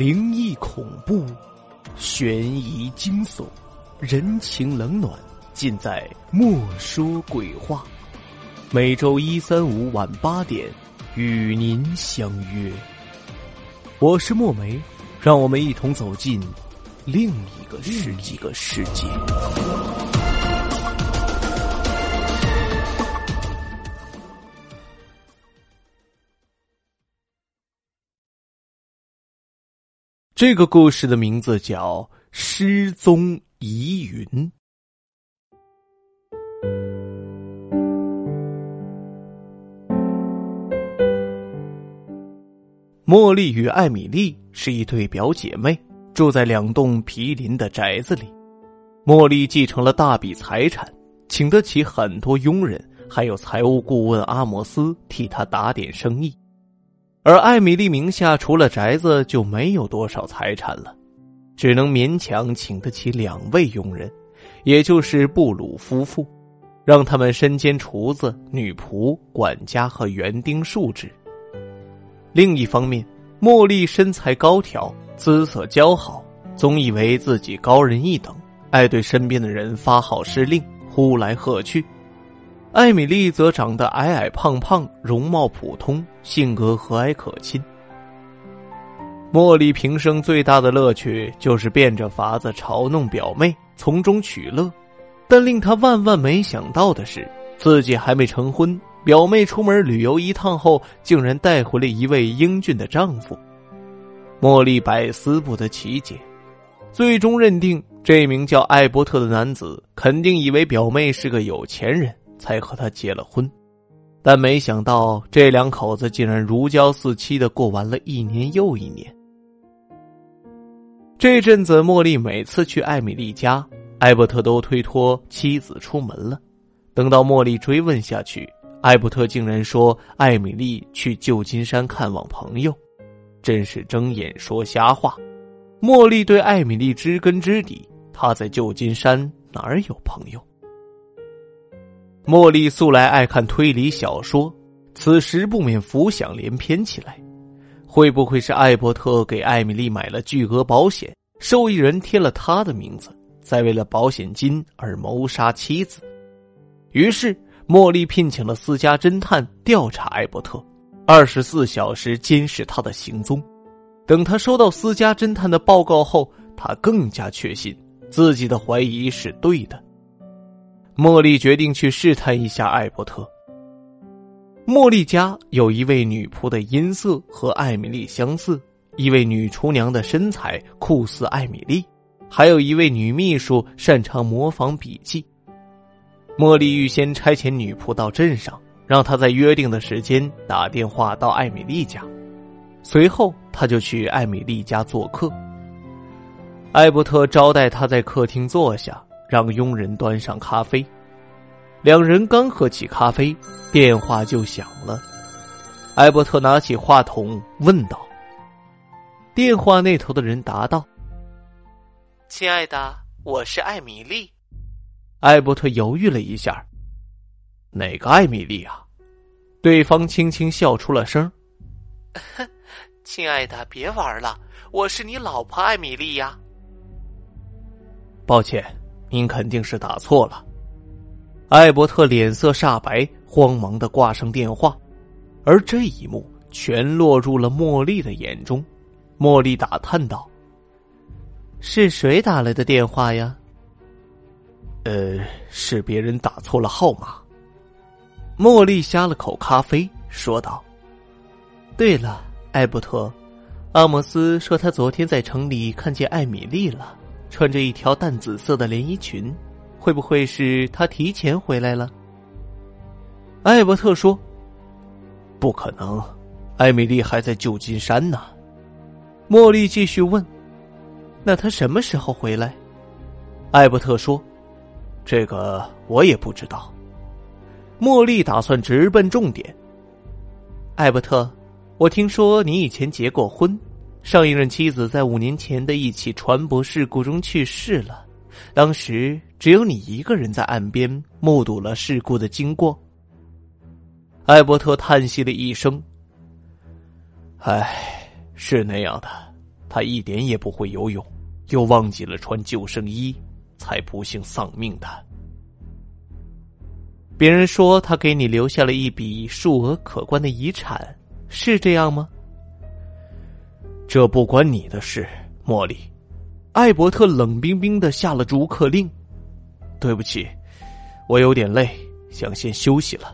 灵异恐怖、悬疑惊悚、人情冷暖，尽在《莫说鬼话》。每周一、三、五晚八点，与您相约。我是墨梅，让我们一同走进另一个世纪个世界。这个故事的名字叫《失踪疑云》。茉莉与艾米丽是一对表姐妹，住在两栋毗邻的宅子里。茉莉继承了大笔财产，请得起很多佣人，还有财务顾问阿摩斯替她打点生意。而艾米丽名下除了宅子就没有多少财产了，只能勉强请得起两位佣人，也就是布鲁夫妇，让他们身兼厨子、女仆、管家和园丁数职。另一方面，茉莉身材高挑，姿色姣好，总以为自己高人一等，爱对身边的人发号施令，呼来喝去。艾米丽则长得矮矮胖胖，容貌普通，性格和蔼可亲。茉莉平生最大的乐趣就是变着法子嘲弄表妹，从中取乐。但令她万万没想到的是，自己还没成婚，表妹出门旅游一趟后，竟然带回了一位英俊的丈夫。茉莉百思不得其解，最终认定这名叫艾伯特的男子肯定以为表妹是个有钱人。才和他结了婚，但没想到这两口子竟然如胶似漆的过完了一年又一年。这阵子，茉莉每次去艾米丽家，艾伯特都推脱妻子出门了。等到茉莉追问下去，艾伯特竟然说艾米丽去旧金山看望朋友，真是睁眼说瞎话。茉莉对艾米丽知根知底，她在旧金山哪儿有朋友？茉莉素来爱看推理小说，此时不免浮想联翩起来。会不会是艾伯特给艾米丽买了巨额保险，受益人贴了他的名字，再为了保险金而谋杀妻子？于是，茉莉聘请了私家侦探调查艾伯特，二十四小时监视他的行踪。等他收到私家侦探的报告后，他更加确信自己的怀疑是对的。茉莉决定去试探一下艾伯特。茉莉家有一位女仆的音色和艾米丽相似，一位女厨娘的身材酷似艾米丽，还有一位女秘书擅长模仿笔记。茉莉预先差遣女仆到镇上，让她在约定的时间打电话到艾米丽家，随后她就去艾米丽家做客。艾伯特招待她在客厅坐下。让佣人端上咖啡，两人刚喝起咖啡，电话就响了。艾伯特拿起话筒问道：“电话那头的人答道：‘亲爱的，我是艾米丽。’艾伯特犹豫了一下：‘哪个艾米丽啊？’对方轻轻笑出了声：‘亲爱的，别玩了，我是你老婆艾米丽呀。’抱歉。”您肯定是打错了，艾伯特脸色煞白，慌忙的挂上电话，而这一幕全落入了茉莉的眼中。茉莉打探道：“是谁打来的电话呀？”“呃，是别人打错了号码。”茉莉呷了口咖啡，说道：“对了，艾伯特，阿莫斯说他昨天在城里看见艾米丽了。”穿着一条淡紫色的连衣裙，会不会是他提前回来了？艾伯特说：“不可能，艾米丽还在旧金山呢。”茉莉继续问：“那他什么时候回来？”艾伯特说：“这个我也不知道。”茉莉打算直奔重点：“艾伯特，我听说你以前结过婚。”上一任妻子在五年前的一起船舶事故中去世了，当时只有你一个人在岸边目睹了事故的经过。艾伯特叹息了一声：“唉，是那样的，他一点也不会游泳，又忘记了穿救生衣，才不幸丧命的。别人说他给你留下了一笔数额可观的遗产，是这样吗？这不关你的事，茉莉。艾伯特冷冰冰的下了逐客令。对不起，我有点累，想先休息了。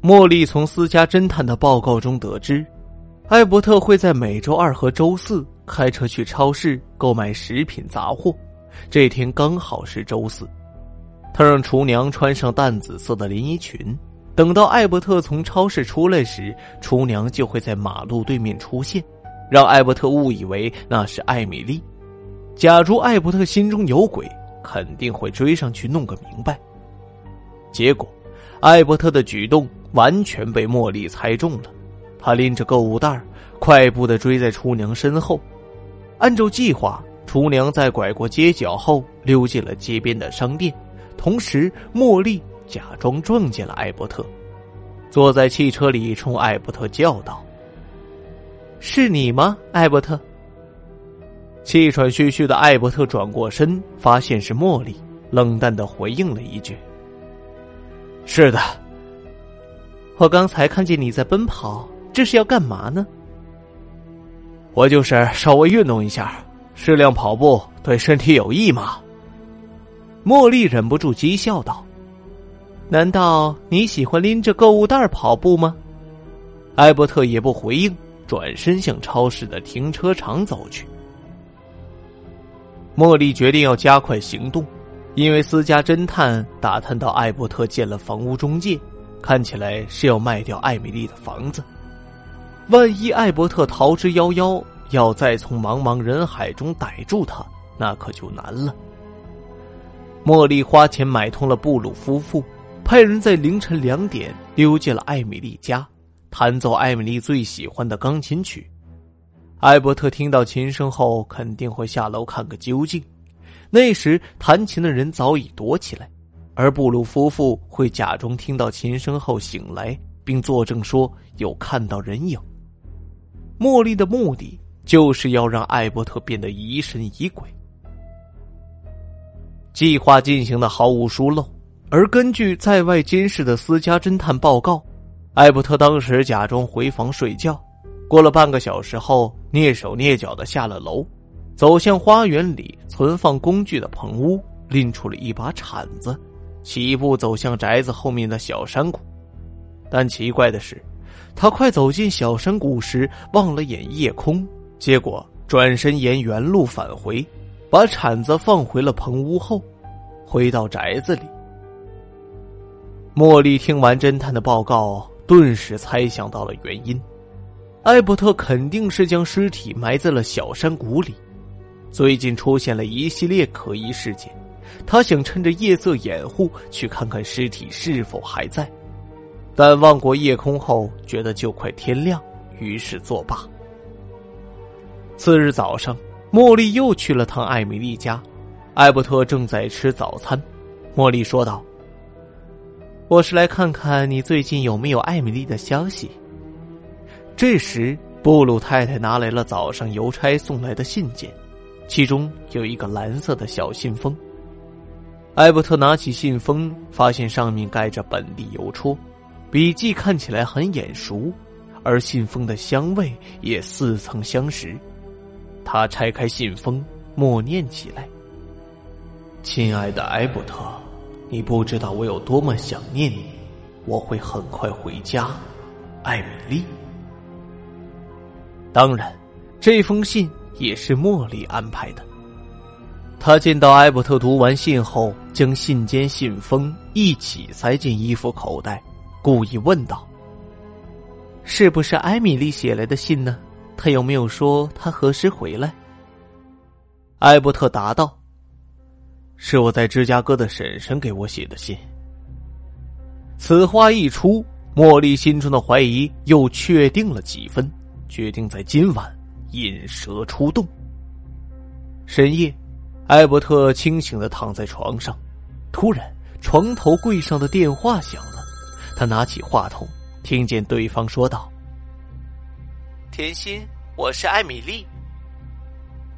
茉莉从私家侦探的报告中得知，艾伯特会在每周二和周四开车去超市购买食品杂货。这天刚好是周四，他让厨娘穿上淡紫色的连衣裙。等到艾伯特从超市出来时，厨娘就会在马路对面出现，让艾伯特误以为那是艾米丽。假如艾伯特心中有鬼，肯定会追上去弄个明白。结果，艾伯特的举动完全被茉莉猜中了。他拎着购物袋，快步的追在厨娘身后。按照计划，厨娘在拐过街角后溜进了街边的商店，同时茉莉假装撞见了艾伯特，坐在汽车里冲艾伯特叫道：“是你吗，艾伯特？”气喘吁吁的艾伯特转过身，发现是茉莉，冷淡的回应了一句：“是的。”我刚才看见你在奔跑，这是要干嘛呢？我就是稍微运动一下，适量跑步对身体有益嘛。茉莉忍不住讥笑道：“难道你喜欢拎着购物袋跑步吗？”艾伯特也不回应，转身向超市的停车场走去。茉莉决定要加快行动，因为私家侦探打探到艾伯特见了房屋中介，看起来是要卖掉艾米丽的房子。万一艾伯特逃之夭夭，要再从茫茫人海中逮住他，那可就难了。茉莉花钱买通了布鲁夫妇，派人在凌晨两点溜进了艾米丽家，弹奏艾米丽最喜欢的钢琴曲。艾伯特听到琴声后，肯定会下楼看个究竟。那时弹琴的人早已躲起来，而布鲁夫妇会假装听到琴声后醒来，并作证说有看到人影。茉莉的目的就是要让艾伯特变得疑神疑鬼。计划进行的毫无疏漏，而根据在外监视的私家侦探报告，艾伯特当时假装回房睡觉。过了半个小时后，蹑手蹑脚的下了楼，走向花园里存放工具的棚屋，拎出了一把铲子，起步走向宅子后面的小山谷。但奇怪的是，他快走进小山谷时，望了眼夜空，结果转身沿原路返回，把铲子放回了棚屋后，回到宅子里。茉莉听完侦探的报告，顿时猜想到了原因。艾伯特肯定是将尸体埋在了小山谷里。最近出现了一系列可疑事件，他想趁着夜色掩护去看看尸体是否还在。但望过夜空后，觉得就快天亮，于是作罢。次日早上，茉莉又去了趟艾米丽家，艾伯特正在吃早餐。茉莉说道：“我是来看看你最近有没有艾米丽的消息。”这时，布鲁太太拿来了早上邮差送来的信件，其中有一个蓝色的小信封。艾伯特拿起信封，发现上面盖着本地邮戳，笔迹看起来很眼熟，而信封的香味也似曾相识。他拆开信封，默念起来：“亲爱的艾伯特，你不知道我有多么想念你，我会很快回家，艾米丽。”当然，这封信也是茉莉安排的。他见到艾伯特读完信后，将信笺、信封一起塞进衣服口袋，故意问道：“是不是艾米丽写来的信呢？他有没有说他何时回来？”艾伯特答道：“是我在芝加哥的婶婶给我写的信。”此话一出，茉莉心中的怀疑又确定了几分。决定在今晚引蛇出洞。深夜，艾伯特清醒的躺在床上，突然床头柜上的电话响了。他拿起话筒，听见对方说道：“甜心，我是艾米丽。”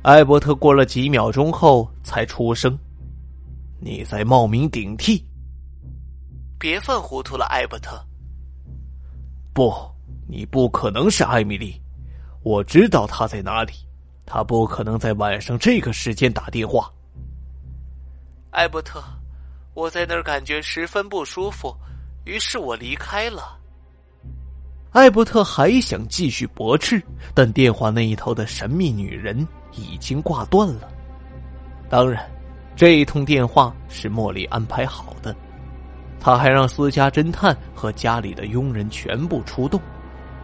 艾伯特过了几秒钟后才出声：“你在冒名顶替。”别犯糊涂了，艾伯特。不，你不可能是艾米丽。我知道她在哪里，她不可能在晚上这个时间打电话。艾伯特，我在那儿感觉十分不舒服，于是我离开了。艾伯特还想继续驳斥，但电话那一头的神秘女人已经挂断了。当然，这一通电话是茉莉安排好的。他还让私家侦探和家里的佣人全部出动，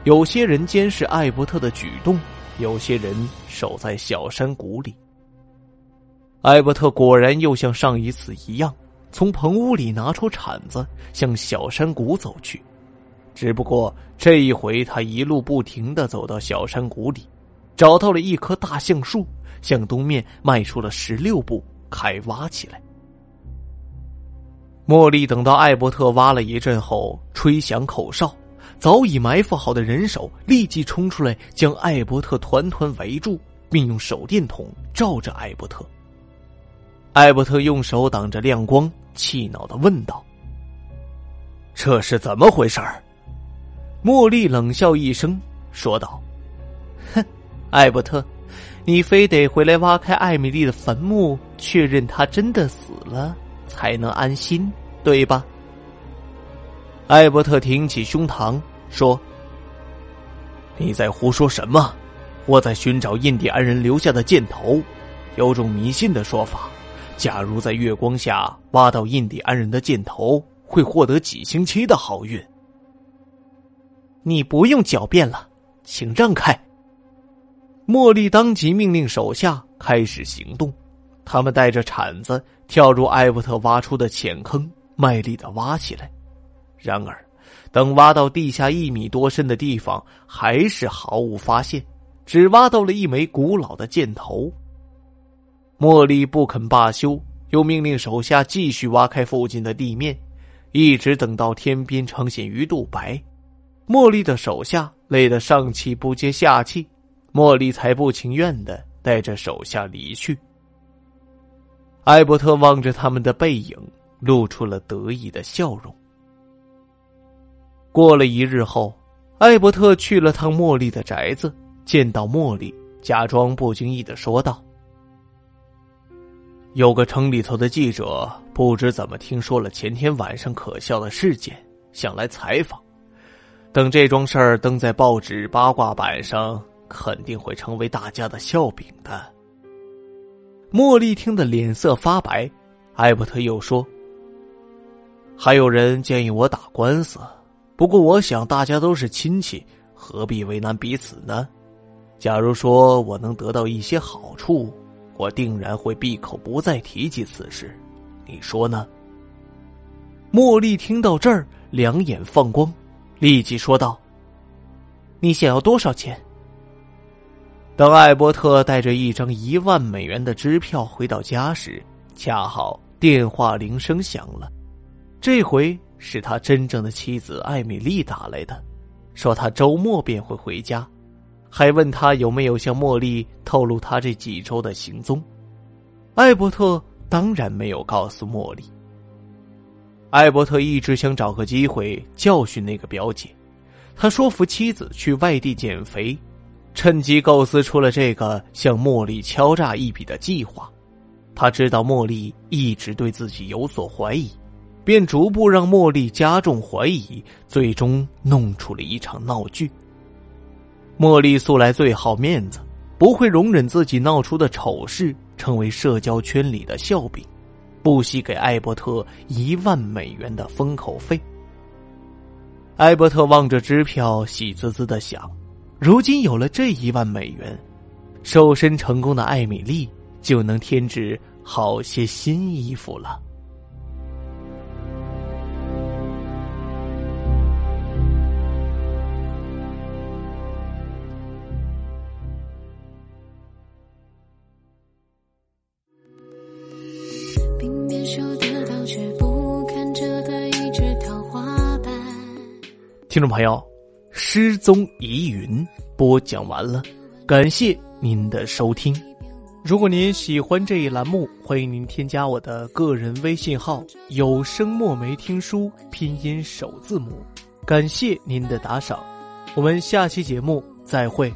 有些人监视艾伯特的举动，有些人守在小山谷里。艾伯特果然又像上一次一样，从棚屋里拿出铲子，向小山谷走去。只不过这一回，他一路不停的走到小山谷里，找到了一棵大橡树，向东面迈出了十六步，开挖起来。茉莉等到艾伯特挖了一阵后，吹响口哨，早已埋伏好的人手立即冲出来，将艾伯特团团围住，并用手电筒照着艾伯特。艾伯特用手挡着亮光，气恼的问道：“这是怎么回事？”茉莉冷笑一声，说道：“哼，艾伯特，你非得回来挖开艾米丽的坟墓，确认她真的死了。”才能安心，对吧？艾伯特挺起胸膛说：“你在胡说什么？我在寻找印第安人留下的箭头。有种迷信的说法，假如在月光下挖到印第安人的箭头，会获得几星期的好运。”你不用狡辩了，请让开。茉莉当即命令手下开始行动。他们带着铲子跳入艾伯特挖出的浅坑，卖力的挖起来。然而，等挖到地下一米多深的地方，还是毫无发现，只挖到了一枚古老的箭头。茉莉不肯罢休，又命令手下继续挖开附近的地面，一直等到天边呈现鱼肚白，茉莉的手下累得上气不接下气，茉莉才不情愿的带着手下离去。艾伯特望着他们的背影，露出了得意的笑容。过了一日后，艾伯特去了趟茉莉的宅子，见到茉莉，假装不经意的说道：“有个城里头的记者，不知怎么听说了前天晚上可笑的事件，想来采访。等这桩事儿登在报纸八卦版上，肯定会成为大家的笑柄的。”茉莉听得脸色发白，艾伯特又说：“还有人建议我打官司，不过我想大家都是亲戚，何必为难彼此呢？假如说我能得到一些好处，我定然会闭口不再提及此事。你说呢？”茉莉听到这儿，两眼放光，立即说道：“你想要多少钱？”当艾伯特带着一张一万美元的支票回到家时，恰好电话铃声响了。这回是他真正的妻子艾米丽打来的，说他周末便会回家，还问他有没有向茉莉透露他这几周的行踪。艾伯特当然没有告诉茉莉。艾伯特一直想找个机会教训那个表姐，他说服妻子去外地减肥。趁机构思出了这个向茉莉敲诈一笔的计划。他知道茉莉一直对自己有所怀疑，便逐步让茉莉加重怀疑，最终弄出了一场闹剧。茉莉素来最好面子，不会容忍自己闹出的丑事成为社交圈里的笑柄，不惜给艾伯特一万美元的封口费。艾伯特望着支票，喜滋滋的想。如今有了这一万美元，瘦身成功的艾米丽就能添置好些新衣服了。听众朋友。失踪疑云播讲完了。感谢您的收听。如果您喜欢这一栏目，欢迎您添加我的个人微信号“有声墨梅听书”拼音首字母。感谢您的打赏，我们下期节目再会。